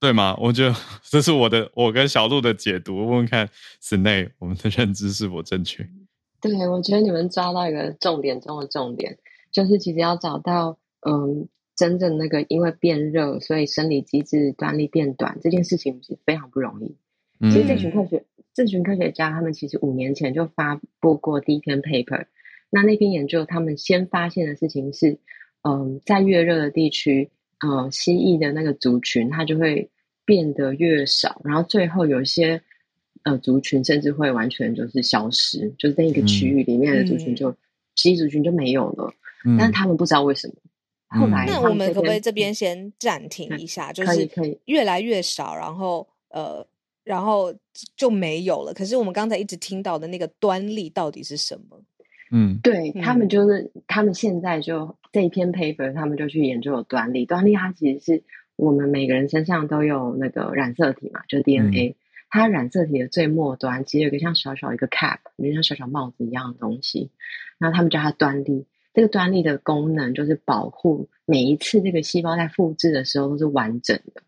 对吗？我觉得 这是我的我跟小鹿的解读，问问看 n a 我们的认知是否正确？
对，我觉得你们抓到一个重点中的重点，就是其实要找到嗯，真正那个因为变热，所以生理机制端粒变短这件事情是非常不容易。其实这群科学这群科学家他们其实五年前就发布过第一篇 paper，那那篇研究他们先发现的事情是，嗯，在越热的地区，呃，蜥蜴的那个族群它就会变得越少，然后最后有一些呃族群甚至会完全就是消失，就是在一个区域里面的族群就、蜥蜴族群就没有了，
嗯
但是他们不知道为什么。后来
那我们可不可以这边先暂停一下？就是
可以
越来越少，然后呃，然后就没有了。可是我们刚才一直听到的那个端粒到底是什么？
嗯
对他们
嗯
就是，他们现在就这一篇 paper，他们就去研究了端粒。端粒它其实是我们每个人身上都有那个染色体嘛，就是 DNA。它染色体的最末端其实有一个像小小一个 cap，有点像小小帽子一样的东西。然后他们叫它端粒。这个端粒的功能就是保护每一次这个细胞在复制的时候都是完整的。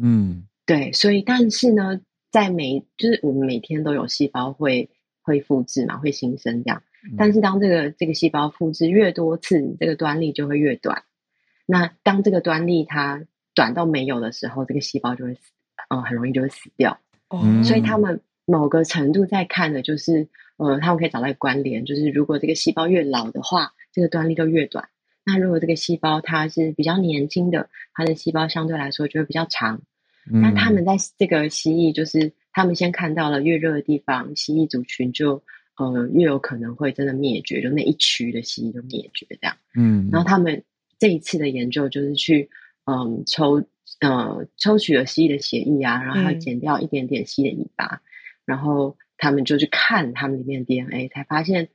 嗯
对，所以但是呢，在每就是我们每天都有细胞会会复制嘛，会新生这样。但是当这个这个细胞复制越多次，这个端粒就会越短。那当这个端粒它短到没有的时候，这个细胞就会死，呃，很容易就会死掉。
哦
嗯
所以他们某个程度在看的就是，呃，他们可以找到一个关联，就是如果这个细胞越老的话，这个端粒就越短。那如果这个细胞它是比较年轻的，它的细胞相对来说就会比较长。
嗯
那他们在这个蜥蜴，就是他们先看到了越热的地方，蜥蜴族群就呃越有可能会真的灭绝，就那一区的蜥蜴就灭绝这样。
嗯，
然后他们这一次的研究就是去嗯抽呃抽取了蜥蜴的血液啊，然后剪掉一点点蜥蜴的尾巴，然后他们就去看他们里面的 DNA，才发现，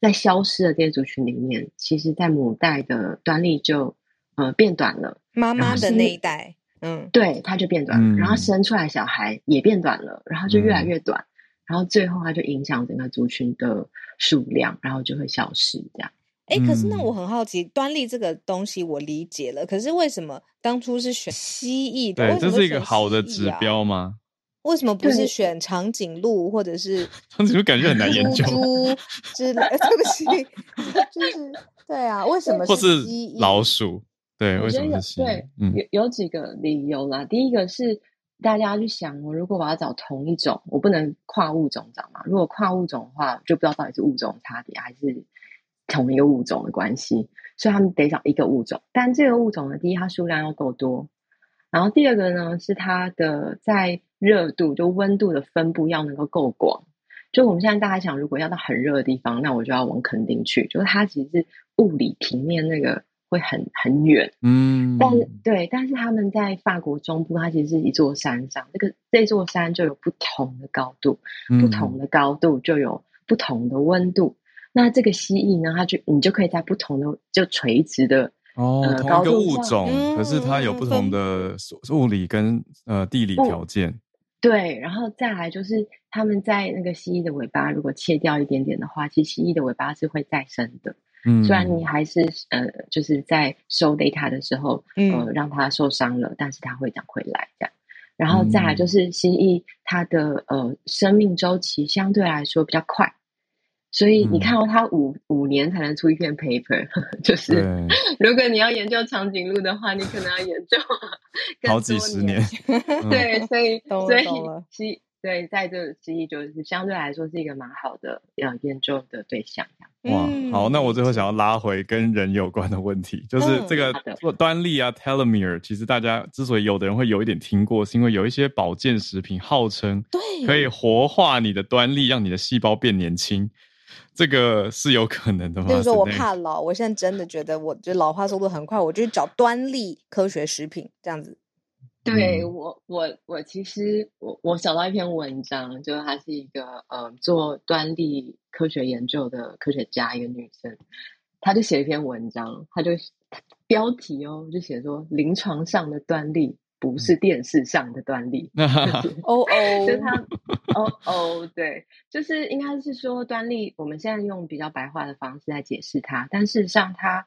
在消失的这些族群里面，其实在母带的端粒就呃变短了。
妈妈的那一代，嗯。
对，它就变短了，然后
嗯。
生出来小孩也变短了，然后就越来
嗯。
越短，然后最后它就影响整个族群的数量，然后就会消失这样。
哎，可是那
嗯
我很好奇，端粒这个东西我理解了，可是为什么当初是选蜥蜴的？
对，这是一个好的指标吗？
为什么不是
对
选长颈鹿或者是
长颈鹿感觉很难研究，
猪 之类？对不起，就是对啊，为什么
或是老鼠？对，为
我觉得有
什么是蜥蜴
有有几个理由啦。第一个是大家去想，我如果我要找同一种，我不能跨物种找嘛。如果跨物种的话，就不知道到底是物种差别还是同一个物种的关系，所以他们得找一个物种。但这个物种呢，第一它数量要够多，然后第二个呢是它的在热度就温度的分布要能够够广。就我们现在大家想，如果要到很热的地方，那我就要往垦丁去，就是它其实是物理平面那个会很很远。
嗯，
但对，但是他们在法国中部，它其实是一座山上，这个这座山就有不同的高度，不同的高度就有不同的温度。那这个蜥蜴呢，它就你就可以在不同的就垂直的
哦，
呃
同一个
高度上
物种，可是它有不同
嗯
的物理跟呃地理条件。
对，然后再来就是他们在那个蜥蜴的尾巴如果切掉一点点的话，其实蜥蜴的尾巴是会再生的。
嗯，
虽然你还是呃就是在收 data 的时候，
嗯。
呃让它受伤了，但是它会长回来这样。然后再来就是蜥蜴，它的呃生命周期相对来说比较快，所以你看到它五五年才能出一篇 paper，就是，如果你要研究长颈鹿的话，你可能要研究
好几十年。嗯
对，所以所以
懂
对在这个蜥蜴就是相对来说是一个蛮好的呃研究的对象。
哇，
嗯
好，那我最后想要拉回跟人有关的问题，就是
嗯
这个做端粒啊，telomere，其实大家之所以有的人会有一点听过，是因为有一些保健食品号称
对
可以活化你的端粒，让你的细胞变年轻，这个是有可能的吗？
就是说我怕老，我现在真的觉得我就老化速度很快，我就去找端粒科学食品这样子。
对
嗯。
我，我我其实我我找到一篇文章，就是她是一个呃做端粒科学研究的科学家，一个女生，她就写一篇文章，她就标题哦就写说临床上的端粒不是电视上的端粒，就是
哦哦，
就是她，哦哦，对，就是应该是说端粒，我们现在用比较白话的方式来解释它，但事实上它，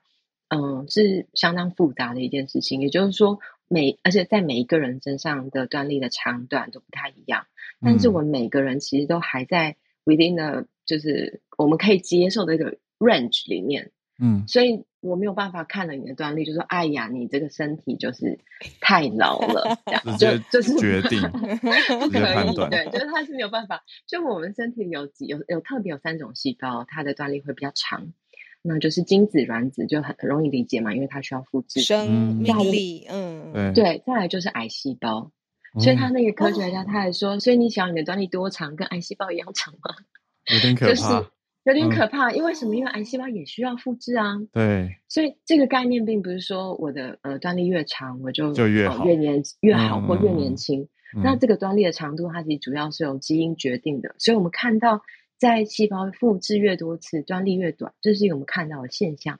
嗯、是相当复杂的一件事情。也就是说，每而且在每一个人身上的端粒的长短都不太一样，但是
嗯。
我们每个人其实都还在 within the 就是我们可以接受的一个 range 里面，
嗯。
所以我没有办法看了你的端粒就说，哎呀，你这个身体就是太老了，这样就就是
决定
不可以，
判断
对，就是他是没有办法。就我们身体里有几有有特别有三种细胞，它的端粒会比较长，那就是精子、卵子，就很很容易理解嘛，因为它需要复制。
生
嗯
命力，嗯，
对
对，再来就是癌细胞，所以他
嗯
那个科学家他还说，所以你想你的端粒多长，跟癌细胞一样长吗？
有点可
就是
怕，
有点
嗯
可怕，因为什么？因为癌细胞也需要复制啊。
对，
所以这个概念并不是说我的呃端粒越长，我就
就越好
呃越年越好或越
嗯嗯嗯
年轻。那
嗯
这个端粒的长度，它其实主要是由基因决定的。所以我们看到，在细胞复制越多次，端粒越短，这是一个我们看到的现象。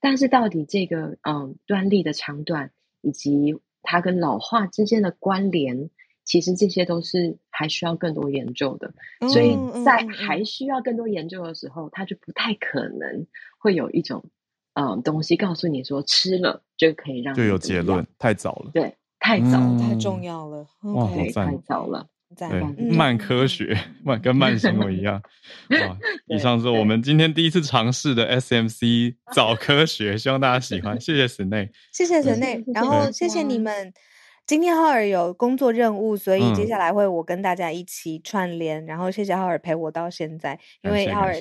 但是到底这个嗯端粒的长短以及它跟老化之间的关联，其实这些都是还需要更多研究的。所以在还需要更多研究的时候，它就不太可能会有一种嗯东西告诉你说吃了就可以让
就有结论，太早了。
对，太早了，
太
嗯
重要了。
哇
太早了。
赞
对，
嗯
慢科学，慢跟慢新闻一样。哇，以上是我们今天第一次尝试的 SMC 早科学，希望大家喜欢。谢谢 Snay。
谢谢陈
谢
内
谢，
然后谢谢你们。今天浩尔有工作任务，所以接
嗯
下来会我跟大家一起串联。然后谢谢浩尔陪我到现在，因为浩尔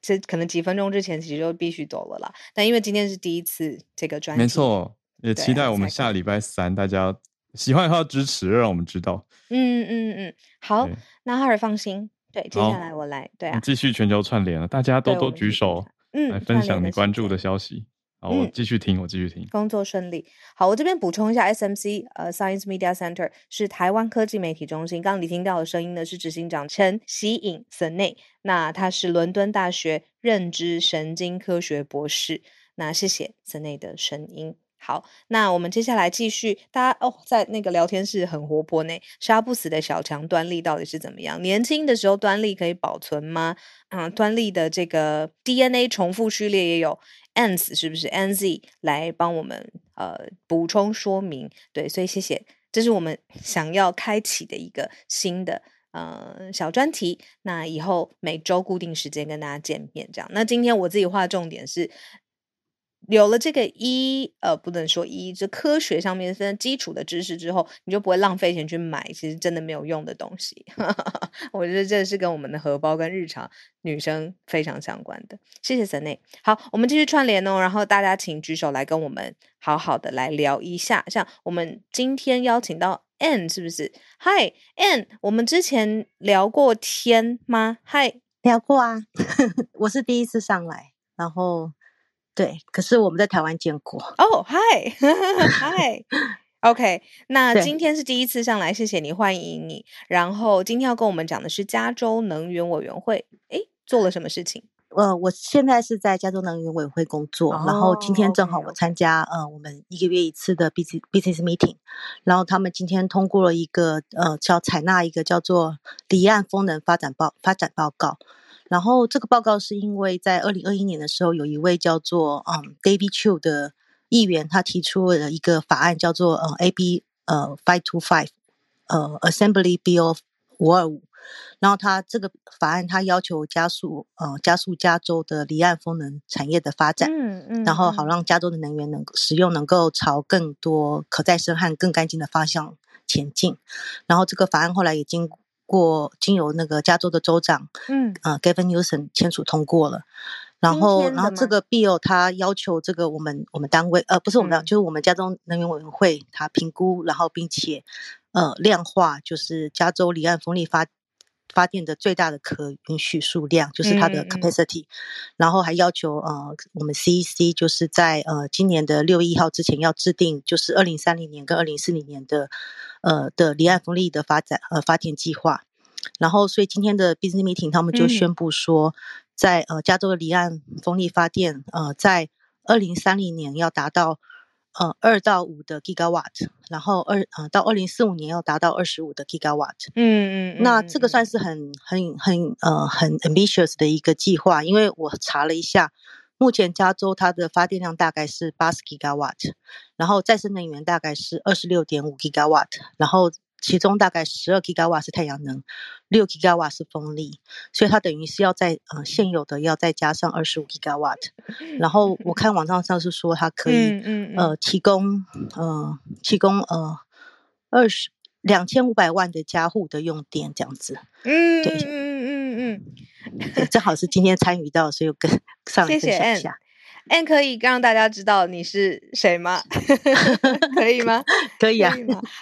这可能几分钟之前其实就必须走了啦。但因为今天是第一次这个专题，
没，错，也期待我们下礼拜三大家喜欢的话要支持，让我们知道。
嗯嗯嗯，好，那哈尔放心，对，接下来我来，对啊
继续全球串联了，大家多多举手
嗯
来分享你关注的消息。好，我
嗯
继续听，我继续听。
工作顺利。好，我这边补充一下，SMC 呃 Science Media Center 是台湾科技媒体中心。刚刚你听到的声音呢是执行长陈喜颖 s n a 那他是伦敦大学认知神经科学博士。那谢谢 s n 的声音。好，那我们接下来继续，大家哦，在那个聊天室很活泼呢。杀不死的小强端粒到底是怎么样？年轻的时候端粒可以保存吗？嗯，端粒的这个 DNA 重复序列也有 ANS 是不是 NZ 来帮我们呃补充说明？对，所以谢谢这是我们 想要开启的一个新的呃小专题。那以后每周固定时间跟大家见面，这样。那今天我自己画重点是。有了这个一呃，不能说一，这科学上面分基础的知识之后，你就不会浪费钱去买其实真的没有用的东西。我觉得这是跟我们的荷包跟日常女生非常相关的。谢谢 Sunny。好，我们继续串联哦，然后大家请举手来跟我们好好的来聊一下。像我们今天邀请到 Ann 是不是？Hi Ann，我们之前聊过天吗？Hi，
聊过啊，我是第一次上来，然后。对，可是我们在台湾见过
哦。Hi，Hi，OK。那今天是第一次上来，谢谢你，欢迎你。然后今天要跟我们讲的是加州能源委员会，诶，做了什么事情？
呃，我现在是在加州能源委员会工作，然后今天正好我参加呃我们一个月一次的 business business meeting，然后他们今天通过了一个呃叫采纳一个叫做离岸风能发展报发展报告。然后这个报告是因为在二零二一年的时候，有一位叫做嗯 David Chu 的议员，他提出了一个法案，叫做呃 AB 呃 Five to Five 呃 Assembly Bill 五二五。然后他这个法案，他要求加速呃加速加州的离岸风能产业的发展，嗯嗯，然后好让加州的能源能使用能够朝更多可再生和更干净的方向前进。然后这个法案后来也经。过经由那个加州的州长，嗯，呃，Gavin Newsom 签署通过了，然后，然后这个 bill 他要求这个我们我们单位，呃，不是我们，就是我们加州能源委员会，他评估，然后并且呃量化，就是加州离岸风力发发电的最大的可允许数量，就是它的 capacity，然后还要求呃我们 CEC 就是在呃今年的六月一号之前要制定，就是二零三零年跟二零四零年的。呃的离岸风力的发展呃发电计划，然后所以今天的 business meeting 他们就宣布说，在呃加州的离岸风力发电呃在二零三零年要达到呃二到五的 gigawatt，然后二呃到二零四五年要达到二十五的 gigawatt。嗯嗯，那这个算是很很很呃很 ambitious 的一个计划，因为我查了一下。目前加州它的发电量大概是八十 gigawatt，然后再生能源大概是二十六点五 gigawatt，然后其中大概十二 gigawatt 是太阳能，六 gigawatt 是风力，所以它等于是要在呃现有的要再加上二十五 gigawatt，然后我看网站上是说它可以呃提供呃提供呃二十两千五百万的家户的用电这样子，嗯，对，嗯嗯嗯嗯，正好是今天参与到，所以我跟上来分享一下。
N 可以让大家知道你是谁吗？可以吗？
可以啊。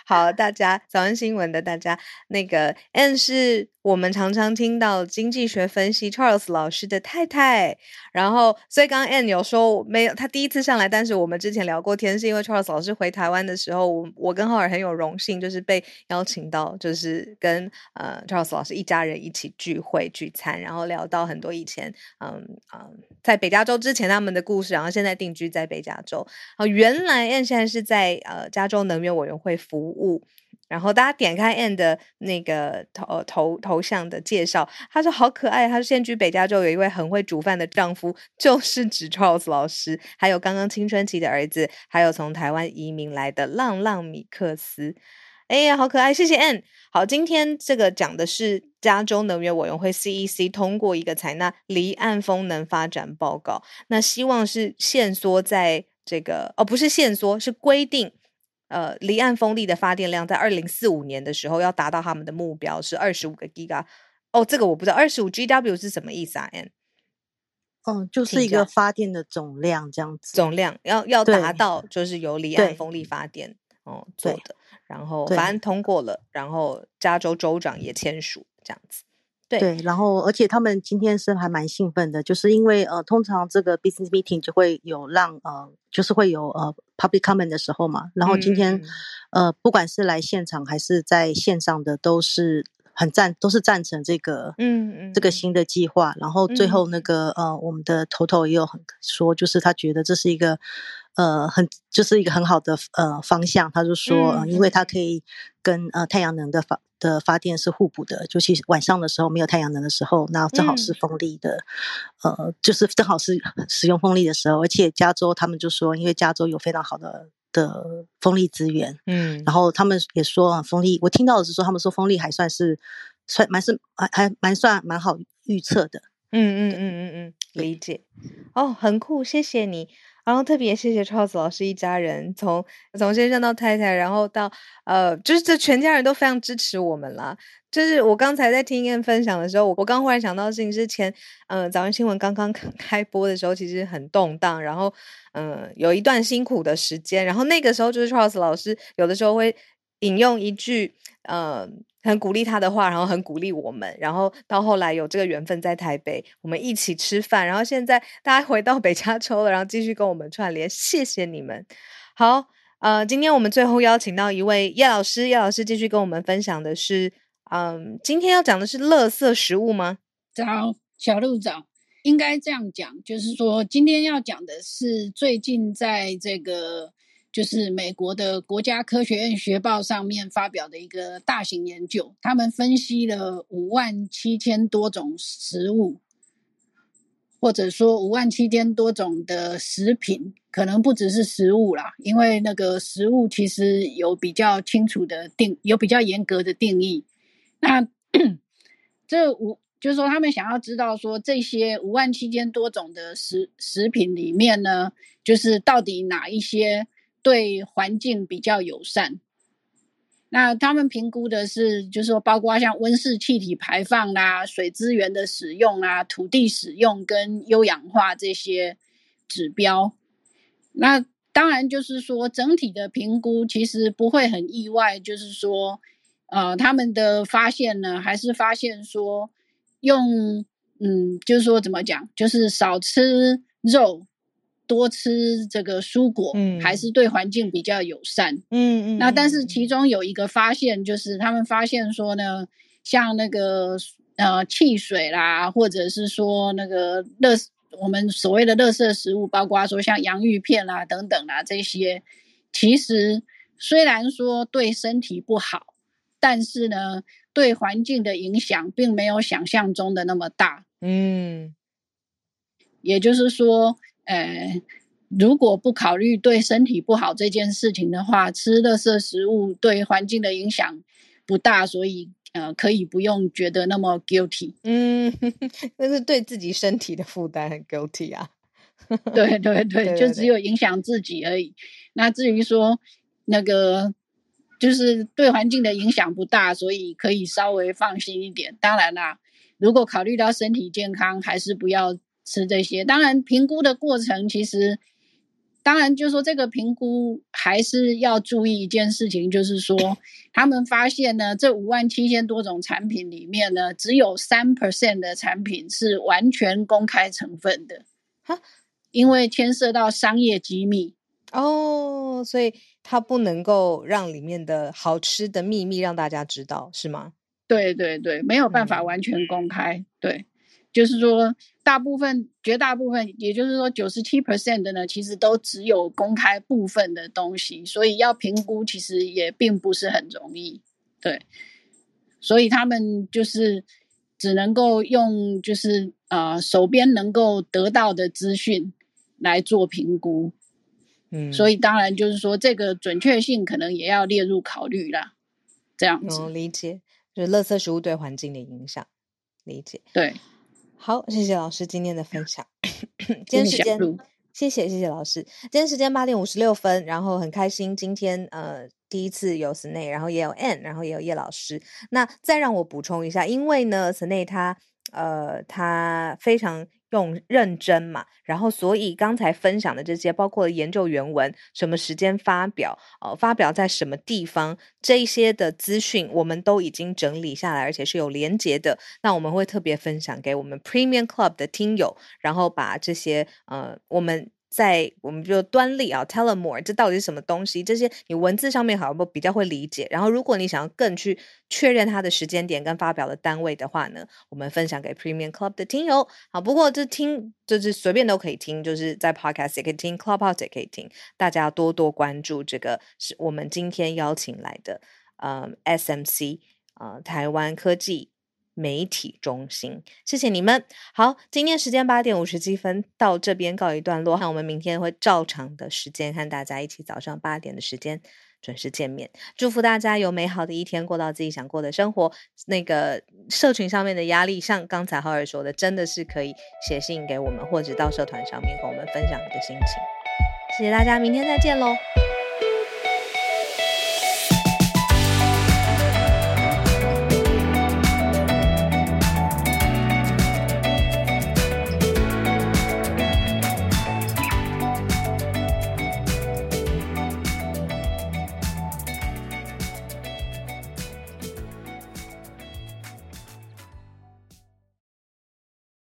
好，大家早安新闻的大家，那个 N 是。我们常常听到经济学分析 Charles 老师的太太，然后所以刚刚 Anne 有说没有他第一次上来，但是我们之前聊过天，是因为 Charles 老师回台湾的时候，我我跟浩尔很有荣幸，就是被邀请到，就是跟呃 Charles 老师一家人一起聚会聚餐，然后聊到很多以前嗯嗯在北加州之前他们的故事，然后现在定居在北加州，啊原来 Anne 现在是在呃加州能源委员会服务。然后大家点开 Anne 的那个头头头像的介绍，他说好可爱。他说现居北加州有一位很会煮饭的丈夫，就是指 Charles 老师，还有刚刚青春期的儿子，还有从台湾移民来的浪浪米克斯。哎呀，好可爱！谢谢 Anne。好，今天这个讲的是加州能源委员会 CEC 通过一个采纳离岸风能发展报告，那希望是限缩在这个哦，不是限缩，是规定。呃，离岸风力的发电量在二零四五年的时候要达到他们的目标是二十五个 Giga。哦，这个我不知道，二十五 GW 是什么意思啊？N，
嗯，就是一个发电的总量这样子。
总量要要达到，就是由离岸风力发电哦做的。然后法案通过了，然后加州州长也签署这样子。
对，然后而且他们今天是还蛮兴奋的，就是因为呃，通常这个 business meeting 就会有让呃，就是会有呃 public comment 的时候嘛。然后今天呃，不管是来现场还是在线上的，都是很赞，都是赞成这个嗯嗯这个新的计划。然后最后那个呃，我们的头头也有很说，就是他觉得这是一个呃很就是一个很好的呃方向。他就说，因为它可以跟呃太阳能的发的发电是互补的，尤其晚上的时候没有太阳能的时候，那正好是风力的，呃，就是正好是使用风力的时候。而且加州他们就说，因为加州有非常好的的风力资源。
嗯，
然后他们也说啊，风力，我听到的是说，他们说风力还算是算蛮是还还蛮算蛮好预测的。
嗯嗯嗯嗯嗯，理解。哦，很酷，谢谢你。然后特别谢谢 Charles 老师一家人，从从先生到太太，然后到呃，就是这全家人都非常支持我们啦。就是我刚才在听燕分享的时候，我我刚忽然想到事情是前，嗯，早上新闻刚刚 开播的时候，其实很动荡，然后嗯，有一段辛苦的时间，然后那个时候就是 Charles 老师有的时候会引用一句，嗯。很鼓励他的话，然后很鼓励我们，然后到后来有这个缘分在台北，我们一起吃饭，然后现在大家回到北加州了，然后继续跟我们串联，谢谢你们。好，呃，今天我们最后邀请到一位叶老师，叶老师继续跟我们分享的是，嗯，今天要讲的是垃圾食物吗？
早，小鹿早，应该这样讲，就是说今天要讲的是最近在这个。就是美国的国家科学院学报上面发表的一个大型研究，他们分析了五万七千多种食物，或者说五万七千多种的食品，可能不只是食物啦，因为那个食物其实有比较清楚的定，有比较严格的定义。那 这五就是说，他们想要知道说这些五万七千多种的食食品里面呢，就是到底哪一些。对环境比较友善，那他们评估的是，就是说，包括像温室气体排放啦、水资源的使用啊、土地使用跟优氧化这些指标。那当然就是说，整体的评估其实不会很意外，就是说，呃，他们的发现呢，还是发现说，用，嗯，就是说怎么讲，就是少吃肉。多吃这个蔬果，嗯，还是对环境比较友善，嗯嗯。那但是其中有一个发现，就是他们发现说呢，像那个呃汽水啦，或者是说那个乐我们所谓的乐色食物，包括说像洋芋片啦等等啦这些，其实虽然说对身体不好，但是呢，对环境的影响并没有想象中的那么大，嗯。也就是说。呃，如果不考虑对身体不好这件事情的话，吃垃圾食物对环境的影响不大，所以呃，可以不用觉得那么 guilty。
嗯，那是对自己身体的负担很 guilty 啊。
对对 对，就只有影响自己而已。那至于说那个，就是对环境的影响不大，所以可以稍微放心一点。当然啦，如果考虑到身体健康，还是不要。吃这些，当然评估的过程其实，当然就是说这个评估还是要注意一件事情，就是说他们发现呢，这五万七千多种产品里面呢，只有三 percent 的产品是完全公开成分的，哈，因为牵涉到商业机密
哦，所以它不能够让里面的好吃的秘密让大家知道，是吗？
对对对，没有办法完全公开，对。就是说，大部分、绝大部分，也就是说，九十七 percent 的呢，其实都只有公开部分的东西，所以要评估其实也并不是很容易。对，所以他们就是只能够用就是呃手边能够得到的资讯来做评估。嗯，所以当然就是说，这个准确性可能也要列入考虑啦。这样子，
理解，就是垃圾食物对环境的影响，理解，
对。
好，谢谢老师今天的分享。今天时间，谢谢谢谢老师。今天时间八点五十六分，然后很开心，今天呃第一次有 Snay，然后也有 Ann，然后也有叶老师。那再让我补充一下，因为呢，Snay 他呃他非常。用认真嘛，然后所以刚才分享的这些，包括研究原文、什么时间发表、呃，发表在什么地方，这一些的资讯，我们都已经整理下来，而且是有连接的。那我们会特别分享给我们 Premium Club 的听友，然后把这些呃，我们。在我们就端粒啊，tell more，这到底是什么东西？这些你文字上面好像比较会理解。然后，如果你想要更去确认它的时间点跟发表的单位的话呢，我们分享给 Premium Club 的听友。好，不过这听就是随便都可以听，就是在 Podcast 也可以听，Clubhouse 也可以听。大家多多关注这个，是我们今天邀请来的，嗯，SMC，呃，台湾科技。媒体中心。谢谢你们。好，今天时间八点五十七分，到这边告一段落。那我们明天会照常的时间和大家一起早上八点的时间准时见面。祝福大家有美好的一天，过到自己想过的生活。那个社群上面的压力，像刚才浩儿说的，真的是可以写信给我们，或者到社团上面跟我们分享你的心情。谢谢大家，明天再见喽。